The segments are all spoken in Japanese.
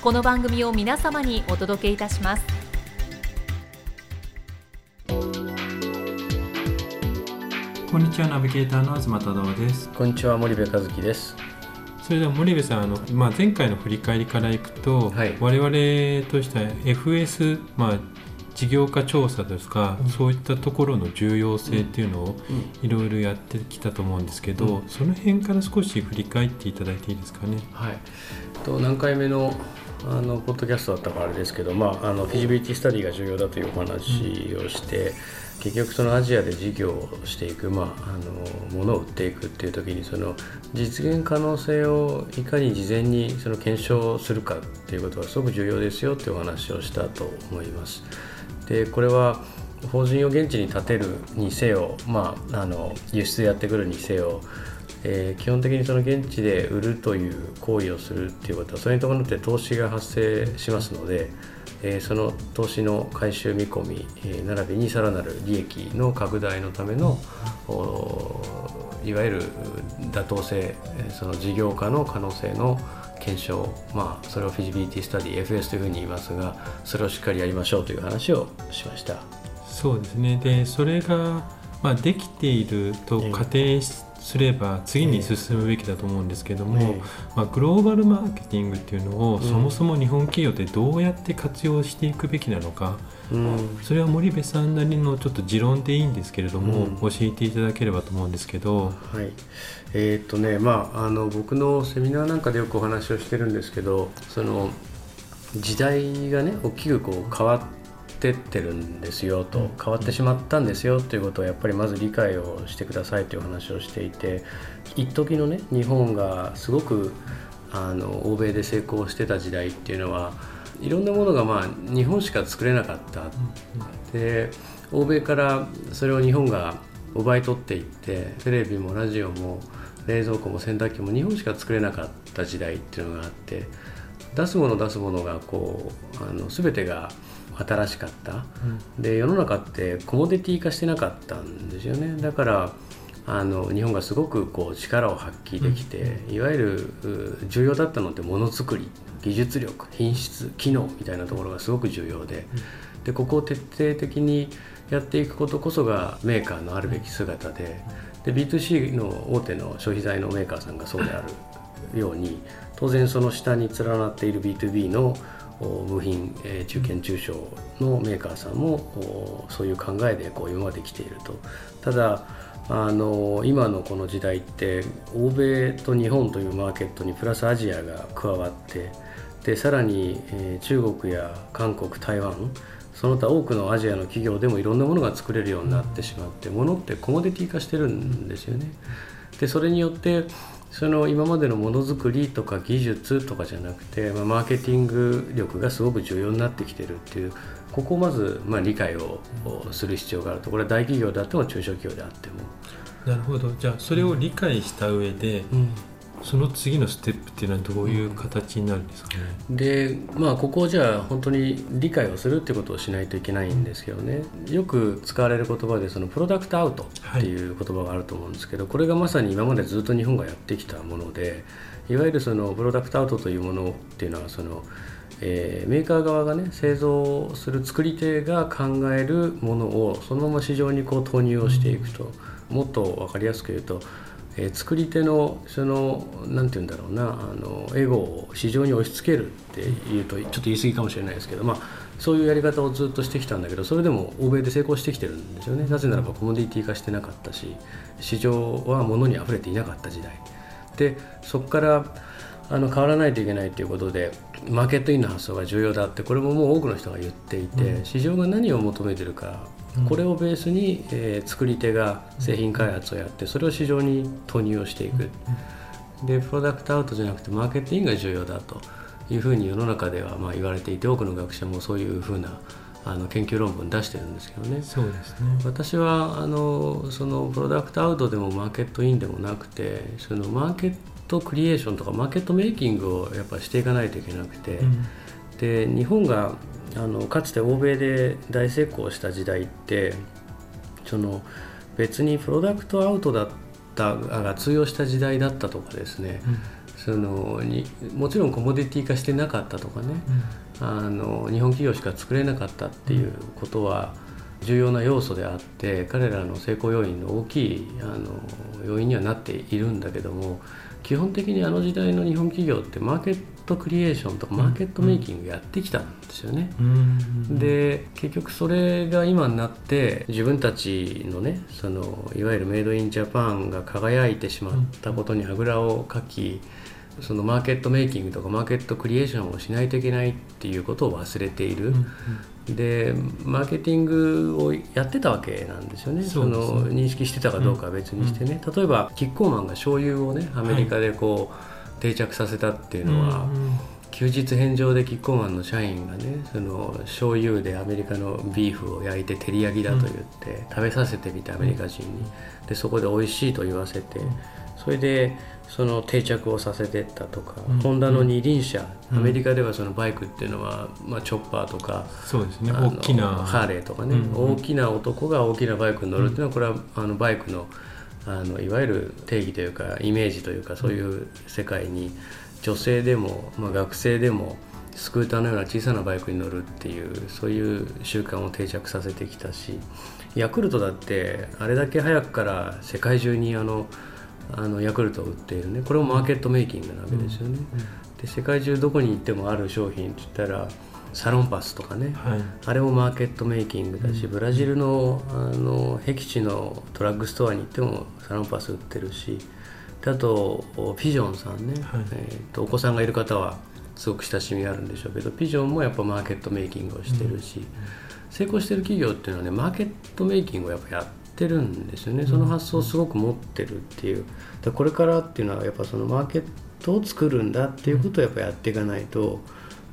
この番組を皆様にお届けいたします。こんにちはナビゲーターの東忠夫です。こんにちは森部和樹です。それでは森部さんあの、まあ、前回の振り返りからいくと、はい、我々としては FS、まあ、事業化調査ですか、うん、そういったところの重要性っていうのをいろいろやってきたと思うんですけど、うん、その辺から少し振り返っていただいていいですかね。はい、と何回目のあのポッドキャストだったからあれですけど、まあ、あのフィジビリティスタディが重要だというお話をして、結局そのアジアで事業をしていく、まあ、あの物を売っていくっていう時にその実現可能性をいかに事前にその検証するかっていうことがすごく重要ですよっていうお話をしたと思います。でこれは法人を現地に建てるにせよ、まあ、あの輸出やってくるにせよえー、基本的にその現地で売るという行為をするっていうことはそれに伴って投資が発生しますので、えー、その投資の回収見込み、えー、並びにさらなる利益の拡大のためのいわゆる妥当性その事業化の可能性の検証、まあ、それをフィジビリティスタディ FS というふうに言いますがそれをしっかりやりましょうという話をしました。そうですね。でそれが、まあ、できていると仮定して、すれば次に進むべきだと思うんですけども、えまあ、グローバルマーケティングっていうのを、そもそも日本企業ってどうやって活用していくべきなのか、うん、それは森部さんなりのちょっと持論でいいんですけれども、うん、教えていただければと思うんですけど。はい。えー、っとねまあ、あの僕のセミナーなんかでよくお話をしてるんですけどその時代がね大きくこう変わってってってるんですよと変わってしまったんですよということをやっぱりまず理解をしてくださいという話をしていて一時のね日本がすごくあの欧米で成功してた時代っていうのはいろんなものがまあ日本しか作れなかった。で欧米からそれを日本が奪い取っていってテレビもラジオも冷蔵庫も洗濯機も日本しか作れなかった時代っていうのがあって出すもの出すものがこうあの全てが新しかった、うん、で世の中ってコモディティ化してなかったんですよね。だからあの日本がすごくこう力を発揮できて、うん、いわゆる重要だったのってものづくり技術力品質機能みたいなところがすごく重要でうん、でここを徹底的にやっていくことこそがメーカーのあるべき姿でで B2C の大手の消費財のメーカーさんがそうであるように当然その下に連なっている B2B の部品、中堅中小のメーカーさんもそういう考えでこう今まで来ているとただあの今のこの時代って欧米と日本というマーケットにプラスアジアが加わってでさらに、中国や韓国台湾その他多くのアジアの企業でもいろんなものが作れるようになってしまって物ってコモディティ化してるんですよね。でそれによってその今までのものづくりとか技術とかじゃなくて、まあ、マーケティング力がすごく重要になってきてるっていうここをまずまあ理解をする必要があると。これは大企業であっても中小企業であっても。なるほど。じゃあそれを理解した上で、うん、その次のステップっていうのはどういう形になるんですかね、でまあここじゃあ本当に理解をするってことをしないといけないんですけどね、よく使われる言葉でそのプロダクトアウトっていう言葉があると思うんですけど、はい、これがまさに今までずっと日本がやってきたものでいわゆるそのプロダクトアウトというものっていうのはそのえー、メーカー側がね製造する作り手が考えるものをそのまま市場にこう投入をしていくと。もっと分かりやすく言うとえー、作り手のその何て言うんだろうなあのエゴを市場に押し付けるっていうとちょっと言い過ぎかもしれないですけど、まあ、そういうやり方をずっとしてきたんだけどそれでも欧米で成功してきてるんですよね。なぜならばコモディティ化してなかったし市場は物に溢れていなかった時代。でそこからあの変わらないといけないということでマーケットインの発想が重要だってこれももう多くの人が言っていて、うん、市場が何を求めてるか、うん、これをベースに、えー、作り手が製品開発をやってそれを市場に投入をしていく、うん、でプロダクトアウトじゃなくてマーケットインが重要だというふうに世の中ではまあ言われていて多くの学者もそういうふうなあの研究論文出してるんですけどね。そうですね。私はあのそのプロダクトアウトでもマーケットインでもなくてそのマーケットクリエーションとかマーケットメイキングをやっぱしていかないといけなくて、うん、で日本があのかつて欧米で大成功した時代ってその別にプロダクトアウトだったが通用した時代だったとかですね、うん、そのにもちろんコモディティ化してなかったとかね、うん、あの日本企業しか作れなかったっていうことは重要な要素であって彼らの成功要因の大きいあの要因にはなっているんだけども基本的にあの時代の日本企業ってマーケットクリエーションとかマーケットメイキングやってきたんですよね。で結局それが今になって自分たちのねそのいわゆるメイドインジャパンが輝いてしまったことにあぐらをかきそのマーケットメイキングとかマーケットクリエーションをしないといけないっていうことを忘れている、でマーケティングをやってたわけなんですよね。その認識してたかどうかは別にしてね、うん、例えばキッコーマンが醤油をねアメリカでこう、はい、定着させたっていうのは、うんうん。休日返上でキッコーマンの社員がねその醤油でアメリカのビーフを焼いて照り焼きだと言って、食べさせてみたアメリカ人に。でそこで美味しいと言わせて、それでその定着をさせてったとか、うん、ホンダの二輪車、うん、アメリカではそのバイクっていうのは、まあ、チョッパーとかそうですね。大きな。ハーレーとかね、うん、大きな男が大きなバイクに乗るっていうのはこれはあのバイクのあのいわゆる定義というかイメージというかそういう世界に女性でも、まあ、学生でもスクーターのような小さなバイクに乗るっていうそういう習慣を定着させてきたしヤクルトだってあれだけ早くから世界中にあのあのヤクルトを売っているねこれもマーケットメイキングなわけですよね。で世界中どこに行ってもある商品って言ったらサロンパスとかね、はい、あれもマーケットメイキングだし、ブラジルのあの僻地のドラッグストアに行ってもサロンパス売ってるしあとピジョンさんね、はい、えーと、お子さんがいる方はすごく親しみがあるんでしょうけどピジョンもやっぱマーケットメイキングをしてるし、うん、成功してる企業っていうのはねマーケットメイキングをやっぱやってるんですよね。その発想をすごく持ってるっていう。でこれからっていうのはやっぱそのマーケットを作るんだっていうことをやっぱやっていかないと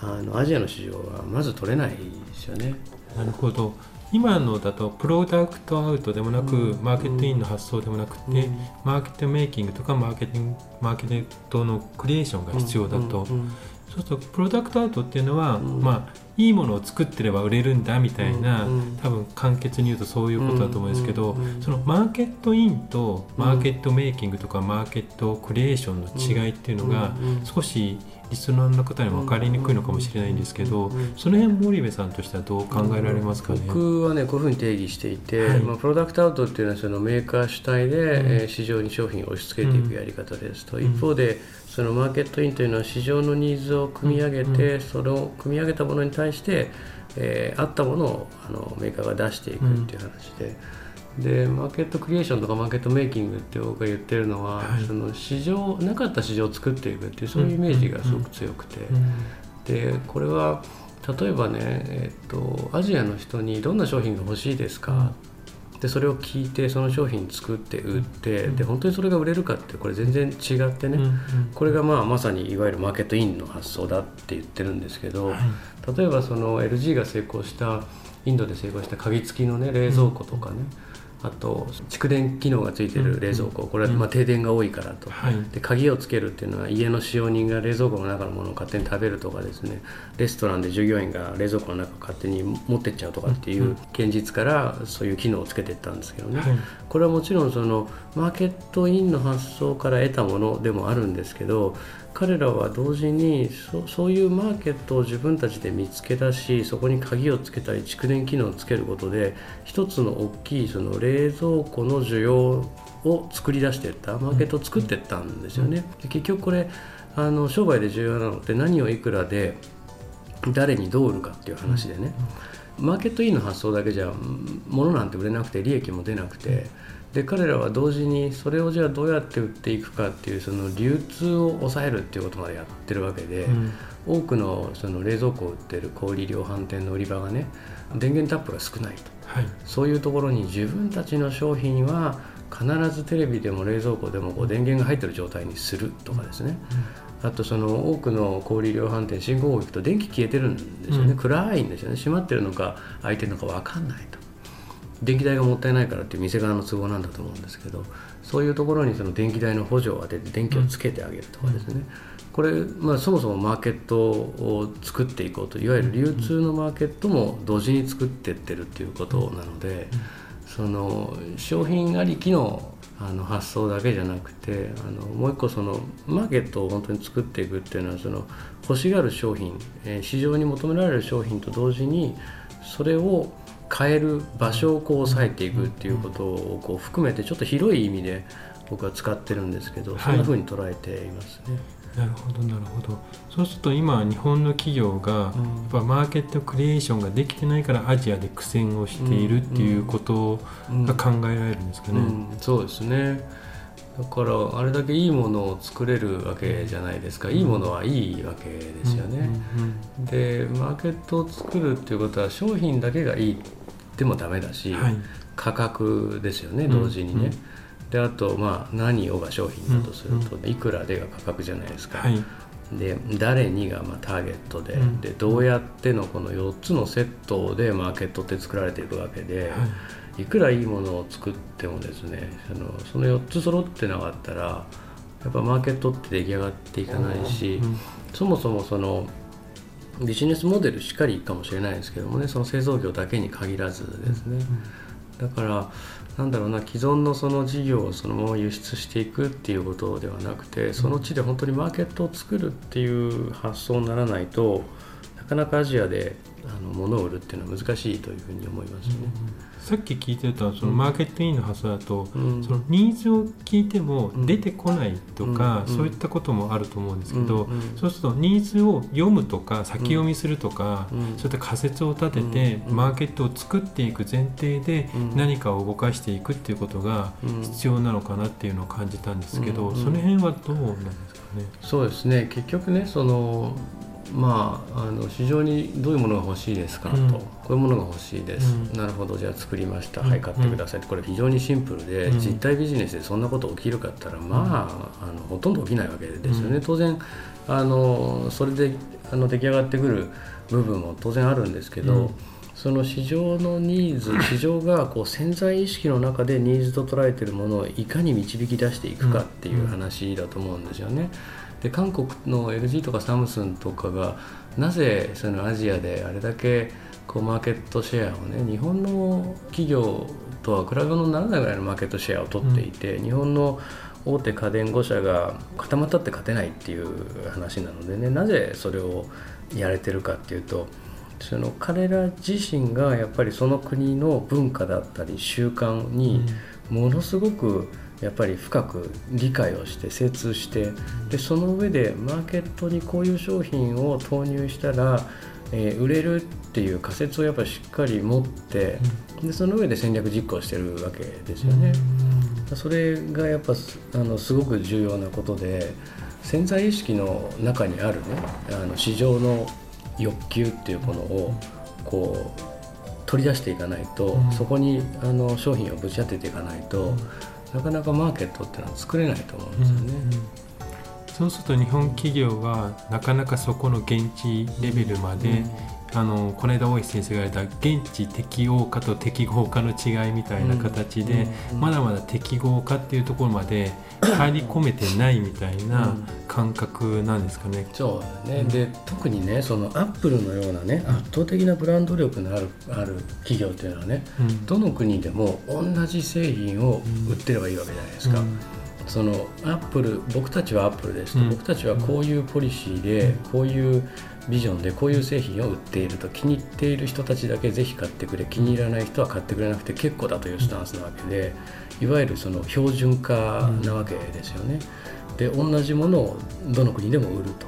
あのアジアの市場はまず取れないですよね。なるほど。今のだとプロダクトアウトでもなく、うん、マーケットインの発想でもなくて、うん、マーケットメイキングとかマーケティングマーケットのクリエーションが必要だと、うんそうするとプロダクトアウトっていうのは、まあいいものを作ってれば売れるんだみたいな、多分簡潔に言うとそういうことだと思うんですけど、そのマーケットインとマーケットメイキングとかマーケットクリエーションの違いっていうのが少しリスナーの方にも分かりにくいのかもしれないんですけど、その辺森部さんとしてはどう考えられますかね、僕はねこういうふうに定義していて、はい、まあ、プロダクトアウトっていうのはそのメーカー主体で、うん、市場に商品を押し付けていくやり方ですと、うん、一方でそのマーケットインというのは市場のニーズを組み上げて、うん、それを組み上げたものに対して、えー、合ったものをあのメーカーが出していくっていう話で。でマーケットクリエーションとかマーケットメイキングって僕が言ってるのは、はい、その市場なかった市場を作っていくっていうそういうイメージがすごく強くて、でこれは例えばね、えっと、アジアの人にどんな商品が欲しいですか、でそれを聞いてその商品作って売って、で本当にそれが売れるかってこれ全然違ってね、これがまあまさにいわゆるマーケットインの発想だって言ってるんですけど、例えばその LG が成功したインドで成功した鍵付きのね冷蔵庫とかね、あと蓄電機能がついてる冷蔵庫、これはまあ停電が多いからと、で鍵をつけるっていうのは家の使用人が冷蔵庫の中のものを勝手に食べるとかですね。レストランで従業員が冷蔵庫の中を勝手に持ってっちゃうとかっていう現実からそういう機能をつけていったんですけどね、これはもちろんそのマーケットインの発想から得たものでもあるんですけど彼らは同時にそそういうマーケットを自分たちで見つけ出しそこに鍵をつけたり蓄電機能をつけることで一つの大きいその冷蔵庫の需要を作り出していったマーケットを作っていったんですよね。結局これあの商売で重要なのって何をいくらで誰にどう売るかっていう話でね、マーケットインの発想だけじゃ物なんて売れなくて利益も出なくて。で彼らは同時にそれをじゃあどうやって売っていくかっていうその流通を抑えるっていうことまでやってるわけで、うん、多くのその冷蔵庫を売ってる小売量販店の売り場がね電源タップが少ないと、はい、そういうところに自分たちの商品は必ずテレビでも冷蔵庫でもこう電源が入ってる状態にするとかですね、うん、あとその多くの小売量販店信号を行くと電気消えてるんですよね、うん、暗いんですよね。閉まってるのか開いてるのか分かんないと。電気代がもったいないからっていう店側の都合なんだと思うんですけどそういうところにその電気代の補助を当てて電気をつけてあげるとかですね、これ、まあ、そもそもマーケットを作っていこうといわゆる流通のマーケットも同時に作っていってるっていうことなのでその商品ありきのあの発想だけじゃなくてあのもう一個そのマーケットを本当に作っていくっていうのはその欲しがる商品、え市場に求められる商品と同時にそれを変える場所をこう抑えていくっていうことをこう含めてちょっと広い意味で僕は使ってるんですけど、そんなふうに捉えていますね。なるほどなるほど。そうすると今日本の企業がやっぱマーケットクリエーションができてないからアジアで苦戦をしているっていうことが考えられるんですかね。うん。うん、そうですねだからあれだけいいものを作れるわけじゃないですか。いいものはいいわけですよね。でマーケットを作るっていうことは商品だけがいいってもダメだし、はい、価格ですよね同時にね。うん。うんであと、まあ、何をが商品だとすると、いくらでが価格じゃないですか。はい、で誰にがまあターゲットで,、でどうやってのこの4つのセットでマーケットって作られていくわけで、はい、いくらいいものを作ってもですねそのその4つ揃ってなかったらやっぱマーケットって出来上がっていかないし、そもそもそのビジネスモデルしかりかもしれないですけどもねその製造業だけに限らずですね、だからなんだろうな既存のその事業をそのまま輸出していくっていうことではなくてその地で本当にマーケットを作るっていう発想にならないとなかなかアジアであの物を売るっていうのは難しいというふうに思いますね。さっき聞いてたそのマーケットインの発想だと、うん、そのニーズを聞いても出てこないとか、うん、そういったこともあると思うんですけど、うん、そうするとニーズを読むとか先読みするとか、そういった仮説を立てて、マーケットを作っていく前提で何かを動かしていくっていうことが必要なのかなっていうのを感じたんですけど、その辺はどうなんですかね？そうですね。結局ねそのまあ、あの市場にどういうものが欲しいですかと、うん、こういうものが欲しいです、うん、なるほど。じゃあ作りました、うん、はい買ってくださいこれ非常にシンプルで、実体ビジネスでそんなこと起きるかったらまあ,、あのほとんど起きないわけですよね、当然あのそれであの出来上がってくる部分も当然あるんですけど、その市場のニーズ 市場がこう潜在意識の中でニーズと捉えているものをいかに導き出していくかっていう話だと思うんですよね。で韓国の LG とかサムスンとかがなぜそのアジアであれだけこうマーケットシェアをね日本の企業とは比べ物にならないぐらいのマーケットシェアを取っていて、うん、日本の大手家電5社が固まったって勝てないっていう話なのでねなぜそれをやれてるかっていうとその彼ら自身がやっぱりその国の文化だったり習慣にものすごく、うんやっぱり深く理解をして精通してでその上でマーケットにこういう商品を投入したら、えー、売れるっていう仮説をやっぱりしっかり持ってでその上で戦略実行してるわけですよね。それがやっぱあのすごく重要なことで潜在意識の中にあるねあの市場の欲求っていうものをこう取り出していかないと、そこにあの商品をぶち当てていかないと、なかなかマーケットっていうのは作れないと思うんですよね。うんうん、そうすると日本企業はなかなかそこの現地レベルまで、うん、あのこの間大石先生が言われた現地適応化と適合化の違いみたいな形で、まだまだ適合化っていうところまで入り込めてないみたいな感覚なんですかね。そうね、で特にねそのアップルのようなね圧倒的なブランド力のあるある企業っていうのはね、うん、どの国でも同じ製品を売ってればいいわけじゃないですか。そのアップル僕たちはアップルですと、うん。僕たちはこういうポリシーで、こういうビジョンでこういう製品を売っていると気に入っている人たちだけぜひ買ってくれ気に入らない人は買ってくれなくて結構だというスタンスなわけでいわゆるその標準化なわけですよね。で同じものをどの国でも売ると。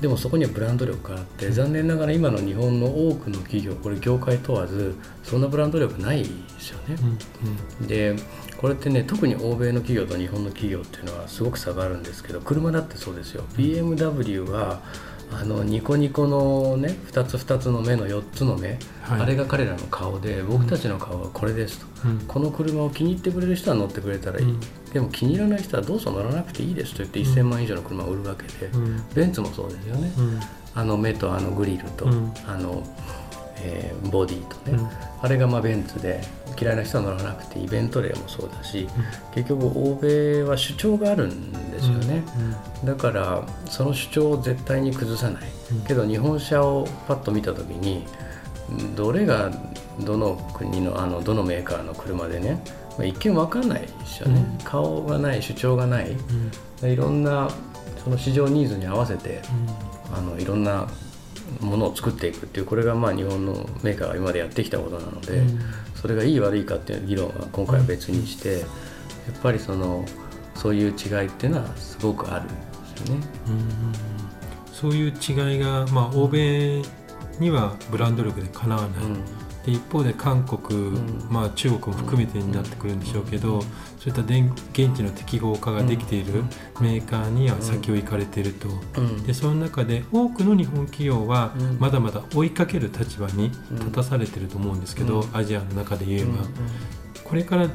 でもそこにはブランド力があって残念ながら今の日本の多くの企業これ業界問わずそんなブランド力ないですよね。うん。でこれってね特に欧米の企業と日本の企業っていうのはすごく差があるんですけど車だってそうですよ。BMW はあのニコニコのね2つ2つの目の4つの目、はい。あれが彼らの顔で僕たちの顔はこれですと、うん。この車を気に入ってくれる人は乗ってくれたらいい、うん。でも気に入らない人はどうぞ乗らなくていいですと言って1000万以上の車を売るわけで、うん。ベンツもそうですよね、うん。あの目とあのグリルと、うん。あの、えーボディとね、うん。あれがまあベンツで嫌いな人は乗らなくてイベント例もそうだし、結局欧米は主張があるんですよね、だからその主張を絶対に崩さない、うん。けど日本車をパッと見た時にどれがどの国のあのどのメーカーの車でね、まあ、一見わかんないですよね、うん。顔がない主張がない。うん。いろんなその市場ニーズに合わせてあのいろんなものを作っていくっていうこれがまあ日本のメーカーが今までやってきたことなので、うん。それがいい悪いかっていう議論は今回は別にして、やっぱりそのそういう違いっていうのはすごくあるんですよね。うんそういう違いが、まあ、欧米にはブランド力でかなわない、で一方で韓国、ん。まあ、中国も含めてになってくるんでしょうけど、そういった現地の適合化ができているメーカーには先を行かれていると、うん。でその中で多くの日本企業はうん。まだまだ追いかける立場に立たされてると思うんですけど、うん。アジアの中で言えば、これからど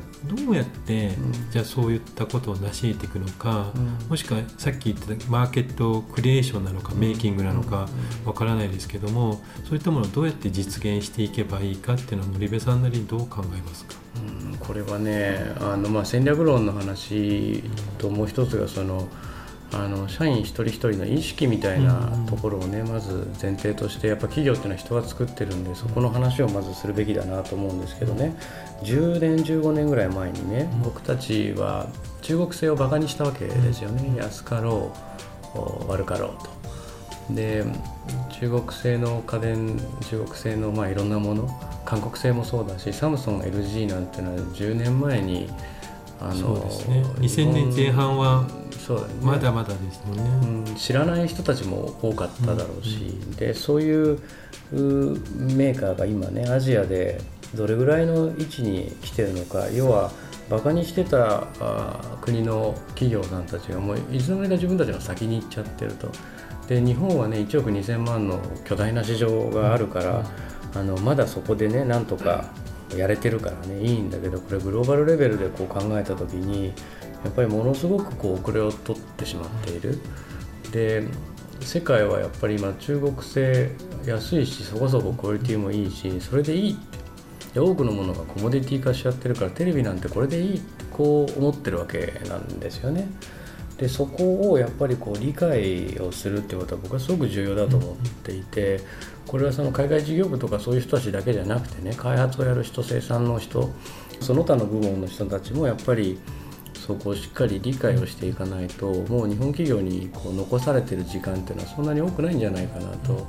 うやって、うん。じゃあそういったことを成し得ていくのか、うん。もしくはさっき言ってたマーケットクリエーションなのか、メイキングなのかわからないですけどもそういったものをどうやって実現していけばいいかっていうのは森部さんなりにどう考えますか、うんこれはねあの、まあ、戦略論の話ともう一つがそのあの社員一人一人の意識みたいなところをね、まず前提としてやっぱ企業っていうのは人が作ってるんでそこの話をまずするべきだなと思うんですけどね。10年15年ぐらい前にね僕たちは中国製をバカにしたわけですよね。安かろうお悪かろうと。で中国製の家電中国製のまあいろんなもの。韓国製もそうだしサムソン LG なんてのは10年前にあそうですね。2000年前半はそうだねまだまだですもんね。うん、知らない人たちも多かっただろうし、でそういううメーカーが今ねアジアでどれぐらいの位置に来てるのか要はバカにしてたあ国の企業さんたちがもういつの間にか自分たちの先に行っちゃってると。で日本はね1億2000万の巨大な市場があるから、あのまだそこでねなんとかやれてるからねいいんだけどこれグローバルレベルでこう考えた時にやっぱりものすごくこう遅れを取ってしまっている。で世界はやっぱり今中国製安いしそこそこクオリティもいいしそれでいいってで多くのものがコモディティ化しちゃってるからテレビなんてこれでいいってこう思ってるわけなんですよね。でそこをやっぱりこう理解をするってことは僕はすごく重要だと思っていてこれはその海外事業部とかそういう人たちだけじゃなくてね開発をやる人生産の人その他の部門の人たちもやっぱりそこをしっかり理解をしていかないともう日本企業にこう残されてる時間っていうのはそんなに多くないんじゃないかなと。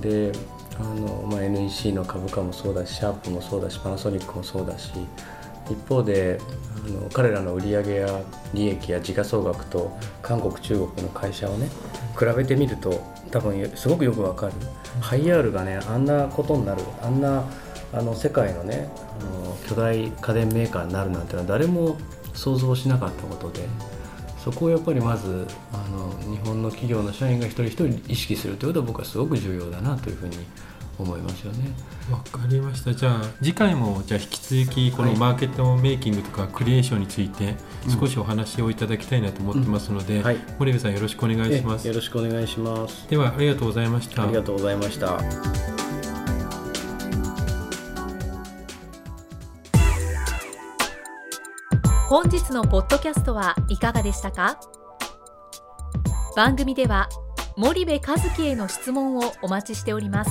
であの、まあ、NEC の株価もそうだしシャープもそうだしパナソニックもそうだし一方であの彼らの売上や利益や時価総額と韓国中国の会社をね比べてみると多分すごくよくわかる。ハイアールがねあんなことになるあんなあの世界のねあの巨大家電メーカーになるなんてのは誰も想像しなかったことでそこをやっぱりまずあの日本の企業の社員が一人一人意識するということは僕はすごく重要だなというふうに思いますよね。わかりました。じゃあ次回もじゃあ引き続きこのはい。マーケットメイキングとかクリエーションについて少しお話をいただきたいなと思ってますので、はい。森部さんよろしくお願いします。えよろしくお願いします。ではありがとうございました。ありがとうございました。本日のポッドキャストはいかがでしたか？番組では森部一樹への質問をお待ちしております